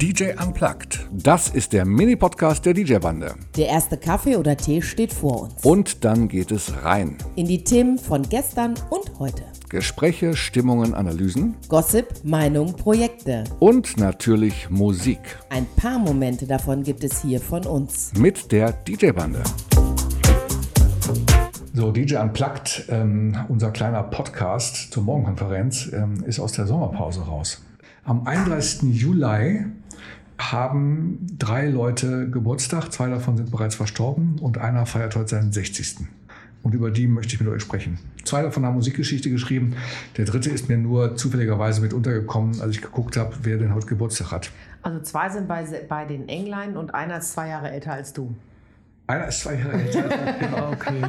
DJ Unplugged. Das ist der Mini-Podcast der DJ-Bande. Der erste Kaffee oder Tee steht vor uns. Und dann geht es rein. In die Themen von gestern und heute. Gespräche, Stimmungen, Analysen Gossip, Meinung, Projekte. und natürlich Musik Ein paar Momente davon gibt es hier von uns. mit der DJ-Bande. So, DJ Unplugged, ähm, unser kleiner Podcast zur Morgenkonferenz, ähm, ist aus der Sommerpause raus. Am 31. Juli haben drei Leute Geburtstag, zwei davon sind bereits verstorben und einer feiert heute seinen 60. Und über die möchte ich mit euch sprechen. Zwei davon haben Musikgeschichte geschrieben. Der dritte ist mir nur zufälligerweise mit untergekommen, als ich geguckt habe, wer denn heute Geburtstag hat. Also zwei sind bei, bei den Englein und einer ist zwei Jahre älter als du. Einer ist zwei Jahre älter. genau, okay.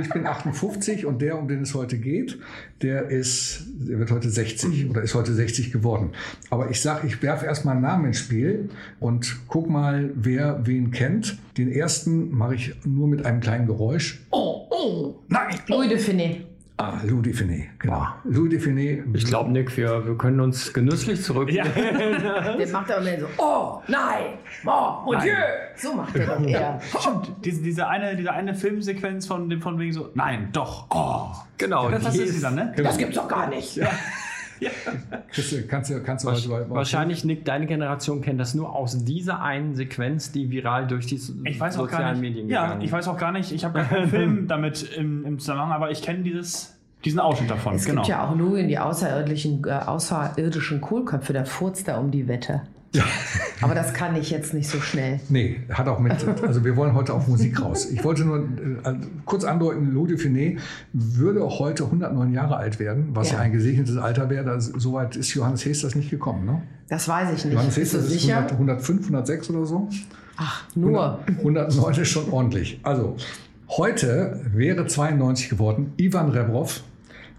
Ich bin 58 und der, um den es heute geht, der ist, der wird heute 60 oder ist heute 60 geworden. Aber ich sage, ich werfe erstmal einen Namen ins Spiel und guck mal, wer wen kennt. Den ersten mache ich nur mit einem kleinen Geräusch. Oh, oh, nein! Louis de Finet. Ah, Louis de Finet, genau. Louis de Finet. Ich glaube, Nick, wir, wir können uns genüsslich zurück. Der macht aber mehr so, oh, nein, oh, mon Dieu. So macht er doch eher. Stimmt, diese, diese, eine, diese eine Filmsequenz von dem von wegen so, nein, doch, oh. Genau, Das, das ist dieser, ne? Das gibt's doch gar nicht. Kannst du, kannst du, kannst du heute bei- bei- wahrscheinlich, Nick, deine Generation kennt das nur aus dieser einen Sequenz, die viral durch die Ich weiß auch gar sozialen nicht. Medien Ja, gegangen ich weiß auch gar nicht, ich habe gar keinen Film damit im, im Zusammenhang, aber ich kenne dieses, diesen Ausschnitt davon. Es genau. gibt ja auch Louis in die außerirdischen, äh, außerirdischen Kohlköpfe, der furzt da um die Wette. Aber das kann ich jetzt nicht so schnell. Nee, hat auch mit. Also wir wollen heute auf Musik raus. Ich wollte nur äh, kurz andeuten, de Finet würde heute 109 Jahre alt werden, was ja, Ja. ein gesegnetes Alter wäre. Das, Soweit ist Johannes Hesters nicht gekommen. Ne? Das weiß ich nicht. Johannes Hesters ist sicher? 100, 105, 106 oder so. Ach, nur. 109 ist schon ordentlich. Also heute wäre 92 geworden Ivan Rebrov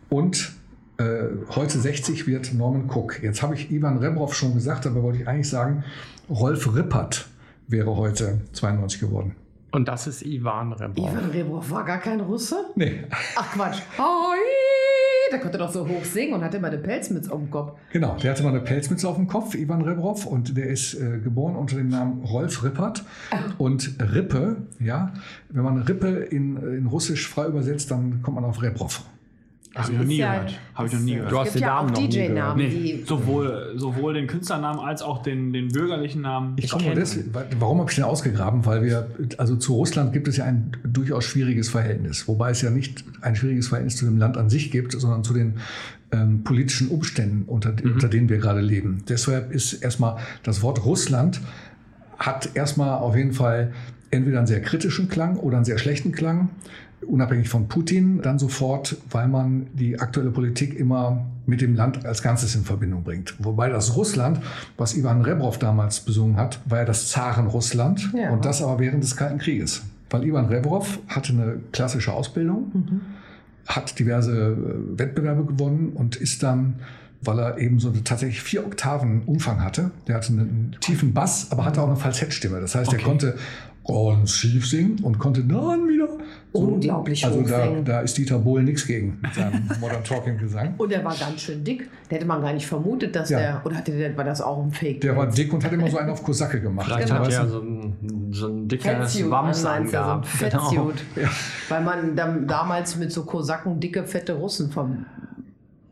und äh, heute 60 wird Norman Cook. Jetzt habe ich Ivan Rebrov schon gesagt, aber wollte ich eigentlich sagen, Rolf Rippert wäre heute 92 geworden. Und das ist Ivan Rebov. Ivan Rebov war gar kein Russe? Nee, Ach Quatsch. Hoi! Der konnte doch so hoch singen und hatte immer eine Pelzmütze auf dem Kopf. Genau, der hatte mal eine Pelzmütze auf dem Kopf, Ivan Rebrov, und der ist äh, geboren unter dem Namen Rolf Rippert. Und Rippe, ja, wenn man Rippe in, in Russisch frei übersetzt, dann kommt man auf Rebrov. Habe ich noch nie ja- gehört. Habe ich noch nie es gehört. Du hast gibt den ja Namen auch DJ-Namen, Nee, die sowohl, sowohl den Künstlernamen als auch den, den bürgerlichen Namen. Ich komme warum habe ich den ausgegraben? Weil wir, also zu Russland gibt es ja ein durchaus schwieriges Verhältnis. Wobei es ja nicht ein schwieriges Verhältnis zu dem Land an sich gibt, sondern zu den ähm, politischen Umständen, unter, unter denen wir gerade leben. Deshalb ist erstmal das Wort Russland hat erstmal auf jeden Fall entweder einen sehr kritischen Klang oder einen sehr schlechten Klang, unabhängig von Putin, dann sofort, weil man die aktuelle Politik immer mit dem Land als Ganzes in Verbindung bringt. Wobei das Russland, was Ivan Rebrov damals besungen hat, war ja das Zarenrussland Ja. und das aber während des Kalten Krieges. Weil Ivan Rebrov hatte eine klassische Ausbildung, hat diverse äh, Wettbewerbe gewonnen und ist dann, weil er eben so eine, tatsächlich vier Oktaven Umfang hatte, der hatte einen tiefen Bass, aber hatte auch eine Falsettstimme. Das heißt, er Okay. konnte ganz schief singen und konnte dann wieder Unglaublich Also da, da ist Dieter Bohlen nichts gegen mit seinem Modern Talking Gesang. Und er war ganz schön dick. Der hätte man gar nicht vermutet, dass Ja. der. Oder hatte der, war das auch ein Fake? Der war dick und hat immer so einen auf Kosacke gemacht. Vielleicht Genau. hat er du? so ein, so ein dickes Fettsuit Wams an, meinst du, so angehabt. Genau. Fettsuit. Weil man dann damals mit so Kosaken dicke, fette Russen ver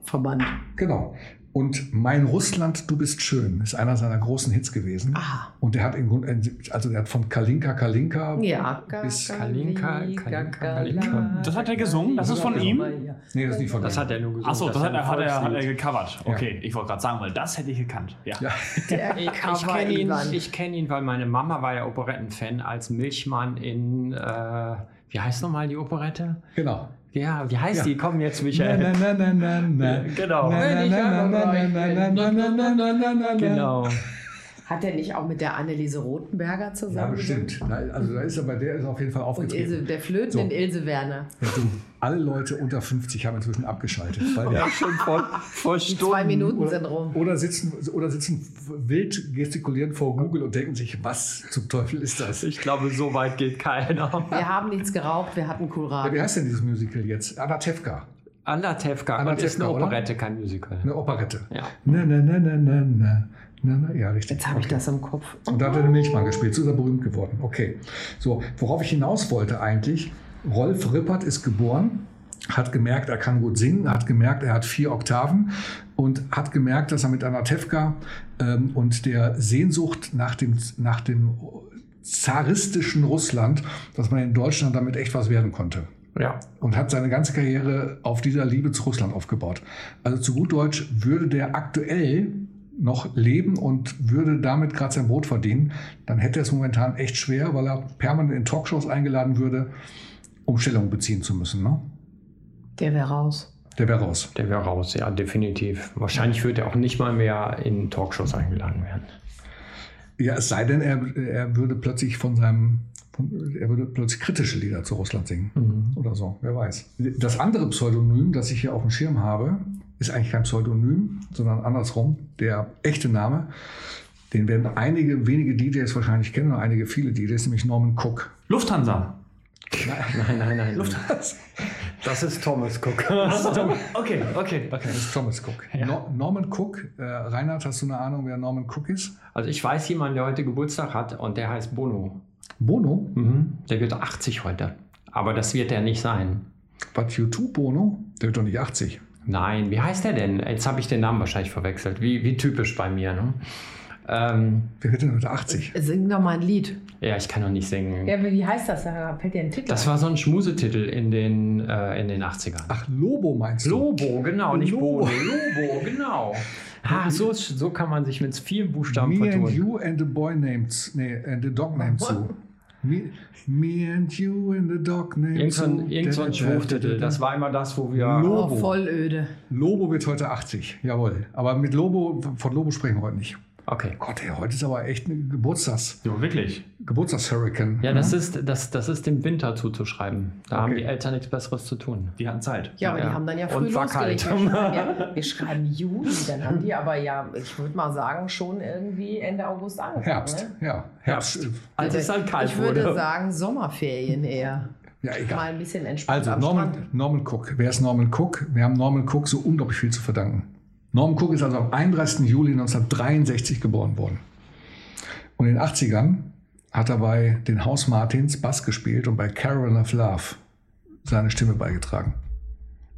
verband. Genau. Und Mein Russland, du bist schön ist einer seiner großen Hits gewesen. Aha. Und der hat im Grunde, also der hat von Kalinka Kalinka Ja. bis Kalinka, Kalinka, Kalinka. Das hat er gesungen? Das ist von ihm? Nee, das ist nicht von Das ihm. hat er nur gesungen. Achso, das, hat, er, ein hat, er, hat er gecovert. Okay, ich wollte gerade sagen, weil das hätte ich gekannt. Ja. Ja. Der Ich, kenne ihn, ich kenn ihn, weil meine Mama war ja Operettenfan als Milchmann in, äh, wie heißt nochmal die Operette? Genau. Ja, wie heißt ja. die? Komm jetzt, Michael. Na, na, na, na, Genau. Genau. Hat er nicht auch mit der Anneliese Rothenberger zusammen? Ja, bestimmt. Also da ist er bei der ist auf jeden Fall aufgetreten. Und Ilse, der Flöten so. in Ilse Werner. Ja, du alle Leute unter 50 haben inzwischen abgeschaltet. Weil der, Ja, schon vor, vor Stunden. zwei Minuten sind rum. oder, sitzen, oder sitzen wild gestikulierend vor Google und denken sich, was zum Teufel ist das? Ich glaube, so weit geht keiner. Wir haben nichts geraucht, wir hatten Ja, wie heißt denn dieses Musical jetzt? Anatevka. Anna Tevka. Anna Und ist eine oder? Operette, kein Musical. Eine Operette. Ja. Na, na, na, na, na, na. Na, na, ja, richtig. Jetzt habe ich Okay. das im Kopf. Und da hat er den Milchmann gespielt, so ist er berühmt geworden. Okay. So, worauf ich hinaus wollte eigentlich, Rolf Rippert ist geboren, hat gemerkt, er kann gut singen, hat gemerkt, er hat vier Oktaven und hat gemerkt, dass er mit Anatevka ähm, und der Sehnsucht nach dem, nach dem zaristischen Russland, dass man in Deutschland damit echt was werden konnte Ja. und hat seine ganze Karriere auf dieser Liebe zu Russland aufgebaut. Also zu gut Deutsch würde der aktuell noch leben und würde damit gerade sein Brot verdienen, dann hätte er es momentan echt schwer, weil er permanent in Talkshows eingeladen würde, um Stellung beziehen zu müssen. Ne? Der wäre raus. Der wäre raus. Der wäre raus, ja, definitiv. Wahrscheinlich wird er auch nicht mal mehr in Talkshows eingeladen werden. Ja, es sei denn, er, er würde plötzlich von seinem, von, er würde plötzlich kritische Lieder zu Russland singen oder so, wer weiß. Das andere Pseudonym, das ich hier auf dem Schirm habe, ist eigentlich kein Pseudonym, sondern andersrum, der echte Name. Den werden einige wenige DJs wahrscheinlich kennen, oder einige viele DJs, nämlich Norman Cook. Lufthansa. Nein, nein, nein. Das ist Thomas Cook. Okay, okay, okay. Das ist Thomas Cook. No, Norman Cook, äh, Reinhard, hast du eine Ahnung, wer Norman Cook ist? Also ich weiß jemanden, der heute Geburtstag hat und der heißt Bono. Bono? Mhm. Der wird 80 heute. Aber das wird er nicht sein. Was U2 Bono? Der wird doch nicht 80. Nein, wie heißt der denn? Jetzt habe ich den Namen wahrscheinlich verwechselt. Wie, wie typisch bei mir. Ne? Ähm, Wer wird denn heute 80? Sing doch mal ein Lied. Ja, ich kann noch nicht singen. Ja, wie heißt das? Da fällt dir ein Titel. Das war so ein Schmusetitel in den, äh, in den 80ern. Ach, Lobo meinst du? Lobo, genau, nicht Lobo. Bono. Lobo, genau. Ah, so, so kann man sich mit vielen Buchstaben Me and vertun. you and the boy named, nee, and the dog named Sue. Me, me and you and the dog named Irgend so ein, Sue. irgend so ein Schwuchtitel. Das war immer das, wo wir. oh, Lobo. voll öde. Lobo wird heute 80, jawohl. Aber mit Lobo, von Lobo sprechen wir heute nicht. Okay. Gott, ey, heute ist aber echt ein Geburtstags, Jo, wirklich. Geburtstagshurricane. Ja, das ist, das, das ist dem Winter zuzuschreiben. Da haben Okay. die Eltern nichts Besseres zu tun. Die hatten Zeit. Ja, aber Ja. die haben dann ja Und früh war losgelegt. kalt. Wir schreiben, ja, wir schreiben Juli, dann haben die aber ja, ich würde mal sagen, schon irgendwie Ende August angefangen. Herbst, Ne? ja. Herbst. Herbst. Als es dann kalt ich würde wurde. sagen Sommerferien eher. Ja, Mal egal. ein bisschen entspannt Also, Norman, Strand. Norman Cook. Wer ist Norman Cook? Wir haben Norman Cook so unglaublich viel zu verdanken. Norman Cook ist also am 31. Juli 1963 geboren worden. Und in den 80ern hat er bei den House Martins Bass gespielt und bei Caravan of Love seine Stimme beigetragen.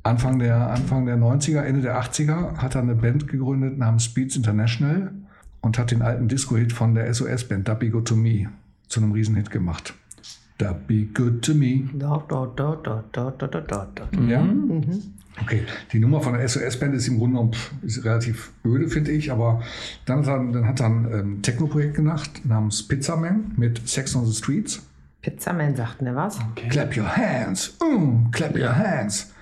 Anfang der, Anfang der 90er, Ende der 80er hat er eine Band gegründet namens Speeds International und hat den alten Disco-Hit von der SOS-Band Da Be Good To Me zu einem Riesenhit gemacht that be good to me. Da, da, da, da, da, da, da, da. Ja? Mhm. Okay, die Nummer von der SOS-Band ist im Grunde genommen relativ öde, finde ich, aber dann hat er, dann hat er ein ähm, Techno-Projekt gemacht namens Pizzaman mit Sex on the Streets. Pizzaman sagt ne was? Okay. Clap your hands, mm, clap your hands.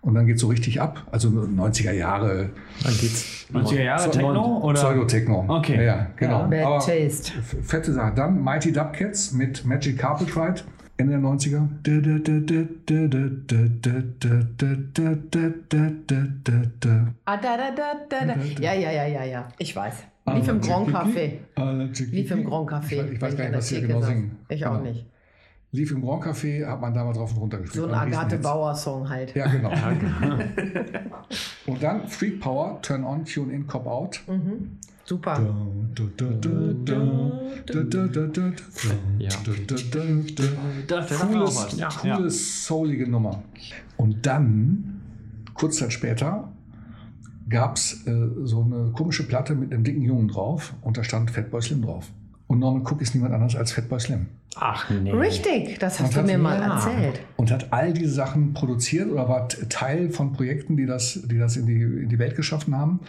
Und dann geht es so richtig ab. Also 90er Jahre. Dann geht's. 90er Jahre Techno oder? Pseudo Techno. Okay. Ja, genau. Ja, bad Aber Taste. Fette Sache. Dann Mighty Dub Cats mit Magic Carpet Ride. Ende der 90er. Ja, ja, ja, ja, ja. Ich weiß. Lief im Grand Café. Lief im Grand Café. Ich weiß gar nicht, was sie genau singen. Ich auch nicht. Lief im Grand Café, hat man da mal drauf und runter gespielt. So ein Agathe. Bauer-Song halt. Ja, genau. und dann Freak Power, Turn On, Tune In, Cop Out. Super. Ja. Cooles, soulige Nummer. Und dann, kurz Zeit später, gab es äh, so eine komische Platte mit einem dicken Jungen drauf und da stand Fatboy Slim drauf. Und Norman Cook ist niemand anders als Fatboy Slim. Ach nee. Richtig, das hast Und du mir mal ja. erzählt. Und hat all diese Sachen produziert oder war Teil von Projekten, die das, die das in, die, in die Welt geschaffen haben.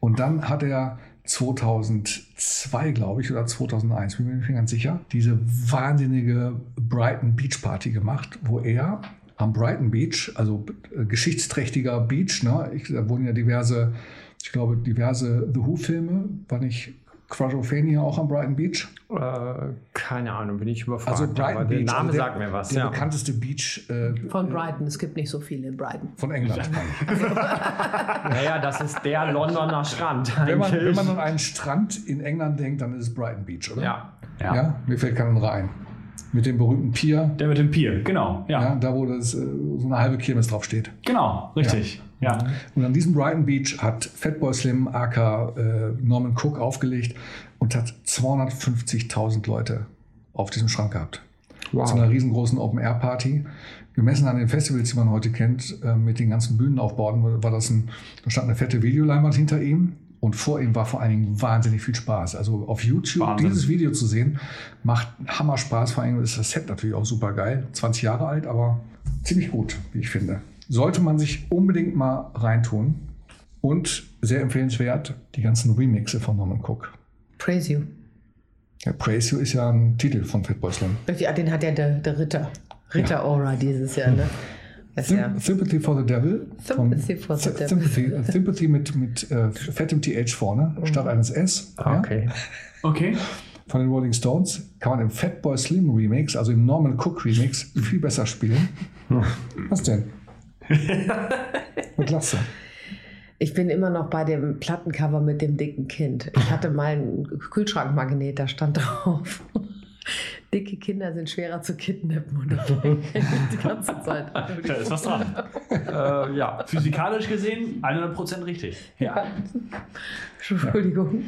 Und dann hat er 2002, glaube ich, oder 2001, bin mir nicht ganz sicher, diese wahnsinnige Brighton Beach Party gemacht, wo er am Brighton Beach, also äh, geschichtsträchtiger Beach, ne? ich, da wurden ja diverse, ich glaube, diverse The Who-Filme, war nicht Quadrophenia auch am Brighton Beach? Äh, keine Ahnung, bin ich überfragt. Also Brighton aber der Beach. Name also der, sagt mir was. Der Ja. bekannteste Beach äh, Von Brighton. Es gibt nicht so viele in Brighton. von England. Naja, das ist der Londoner Strand. Wenn man, wenn man an einen Strand in England denkt, dann ist es Brighton Beach, oder? ja. Ja. ja? Mir fällt kein anderer ein. Mit dem berühmten Pier, Der mit dem Pier, genau. Ja, ja. da wo das, äh, so eine halbe Kirmes drauf steht. genau, richtig. Ja. Und an diesem Brighton Beach hat Fatboy Slim, aka äh, Norman Cook, aufgelegt und hat 250.000 Leute auf diesem Schrank gehabt. Wow. Zu einer riesengroßen Open-Air-Party. Gemessen an den Festivals, die man heute kennt, äh, mit den ganzen Bühnenaufbauten, war das ein, da stand eine fette Videoleinwand hinter ihm und vor ihm war vor allen Dingen wahnsinnig viel Spaß. Also auf YouTube Wahnsinn. dieses Video zu sehen, macht Hammer Spaß. Vor allem ist das Set natürlich auch super geil. 20 Jahre alt, aber ziemlich gut, wie ich finde. Sollte man sich unbedingt mal reintun. Und sehr empfehlenswert, die ganzen Remixe von Norman Cook. Praise you. Ja, Praise You ist ja ein Titel von Fatboy Slim. Ja, den hat ja der, der Ritter. Ritter Aura dieses Jahr, ne? Ist ja. Sym Sympathy for the Devil. von- Sympathy for the Devil. Sympathy, Sympathy mit, mit äh, fettem TH vorne, statt eines S. Ah, Okay. Okay. Von den Rolling Stones kann man im Fatboy Slim Remix, also im Norman Cook Remix, viel besser spielen. Was denn? Du? Ich bin immer noch bei dem Plattencover mit dem dicken Kind. Ich hatte mal einen Kühlschrankmagnet, da stand drauf. Dicke Kinder sind schwerer zu kidnappen und ich die ganze Zeit. Da ist was dran. Äh, ja. Physikalisch gesehen 100% richtig. Ja. Entschuldigung.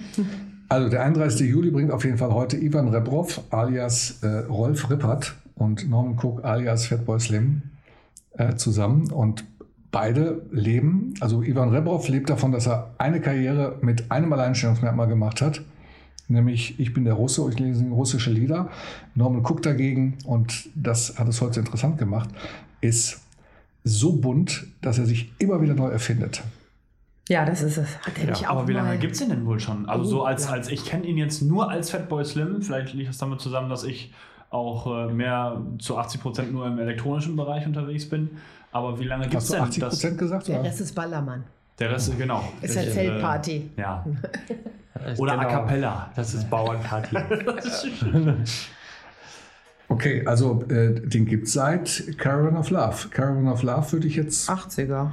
Also der 31. Juli bringt auf jeden Fall heute Ivan Rebrov alias äh, Rolf Rippert und Norman Cook alias Fatboy Slim äh, zusammen und beide leben, also Ivan Rebrov lebt davon, dass er eine Karriere mit einem Alleinstellungsmerkmal gemacht hat, nämlich ich bin der Russe, ich lese russische Lieder. Norman Cook dagegen, und das hat es heute interessant gemacht, ist so bunt, dass er sich immer wieder neu erfindet. Ja, das ist es. Hat er nicht auch Aber wie lange gibt es den denn wohl schon? Also Oh, so als, ja. als ich kenne ihn jetzt nur als Fatboy Slim. Vielleicht liegt das damit zusammen, dass ich auch äh, mehr zu 80% nur im elektronischen Bereich unterwegs bin. Aber wie lange gibt es denn 80 das? Prozent gesagt? Der oder? Rest ist Ballermann. Der Rest ist genau. Ist ja äh, Zeltparty. Ja. Oder genau. A Cappella. Das ist Bauernparty. Okay, also äh, den gibt es seit Caravan of Love. Caravan of Love würde ich jetzt, 80er.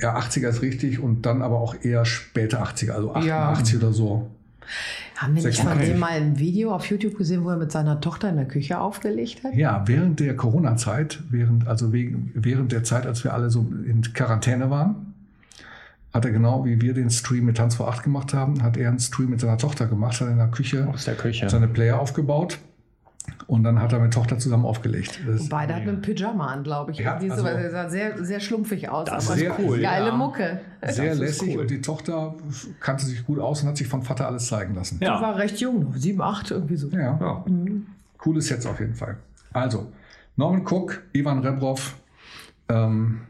ja 80er ist richtig und dann aber auch eher späte 80er, also 88 oder so. Haben wir nicht von 86. dem mal ein Video auf YouTube gesehen, wo er mit seiner Tochter in der Küche aufgelegt hat? Ja, während der Corona-Zeit, während, also wegen, während der Zeit, als wir alle so in Quarantäne waren, hat er genau wie wir den Stream mit Tanz vor 8 gemacht haben, hat er einen Stream mit seiner Tochter gemacht, hat in der Küche Aus der Küche. seine Player aufgebaut und dann hat er mit Tochter zusammen aufgelegt. Das Und beide hatten einen Pyjama an, glaube ich. Ja, also- er sah sehr, sehr schlumpfig aus. Das aber ist cool, Geile ja. Mucke. sehr lässig cool. und die Tochter kannte sich gut aus und hat sich von Vater alles zeigen lassen. Die Ja. war recht jung, sieben, acht, irgendwie so. Ja, Ja. cooles Sets auf jeden Fall. Also, Norman Cook, Ivan Rebrov. Ähm,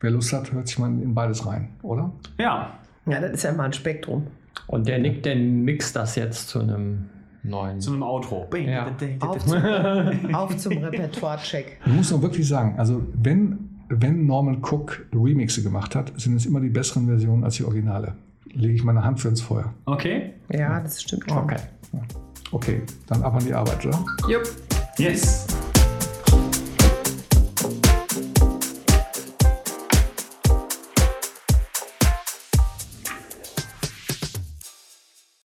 wer Lust hat, hört sich mal in beides rein, oder? Ja. Ja, das ist ja immer ein Spektrum. Und der Nick, der mixt das jetzt zu einem neuen. Zu einem Outro. Ja. Auf zum, auf zum Repertoire-Check. Ich muss noch wirklich sagen, also wenn, wenn Norman Cook Remixe gemacht hat, sind es immer die besseren Versionen als die Originale. Lege ich meine Hand für ins Feuer. Okay. Ja, das stimmt schon. Okay. Okay, dann ab an die Arbeit, oder? Jupp. Yes.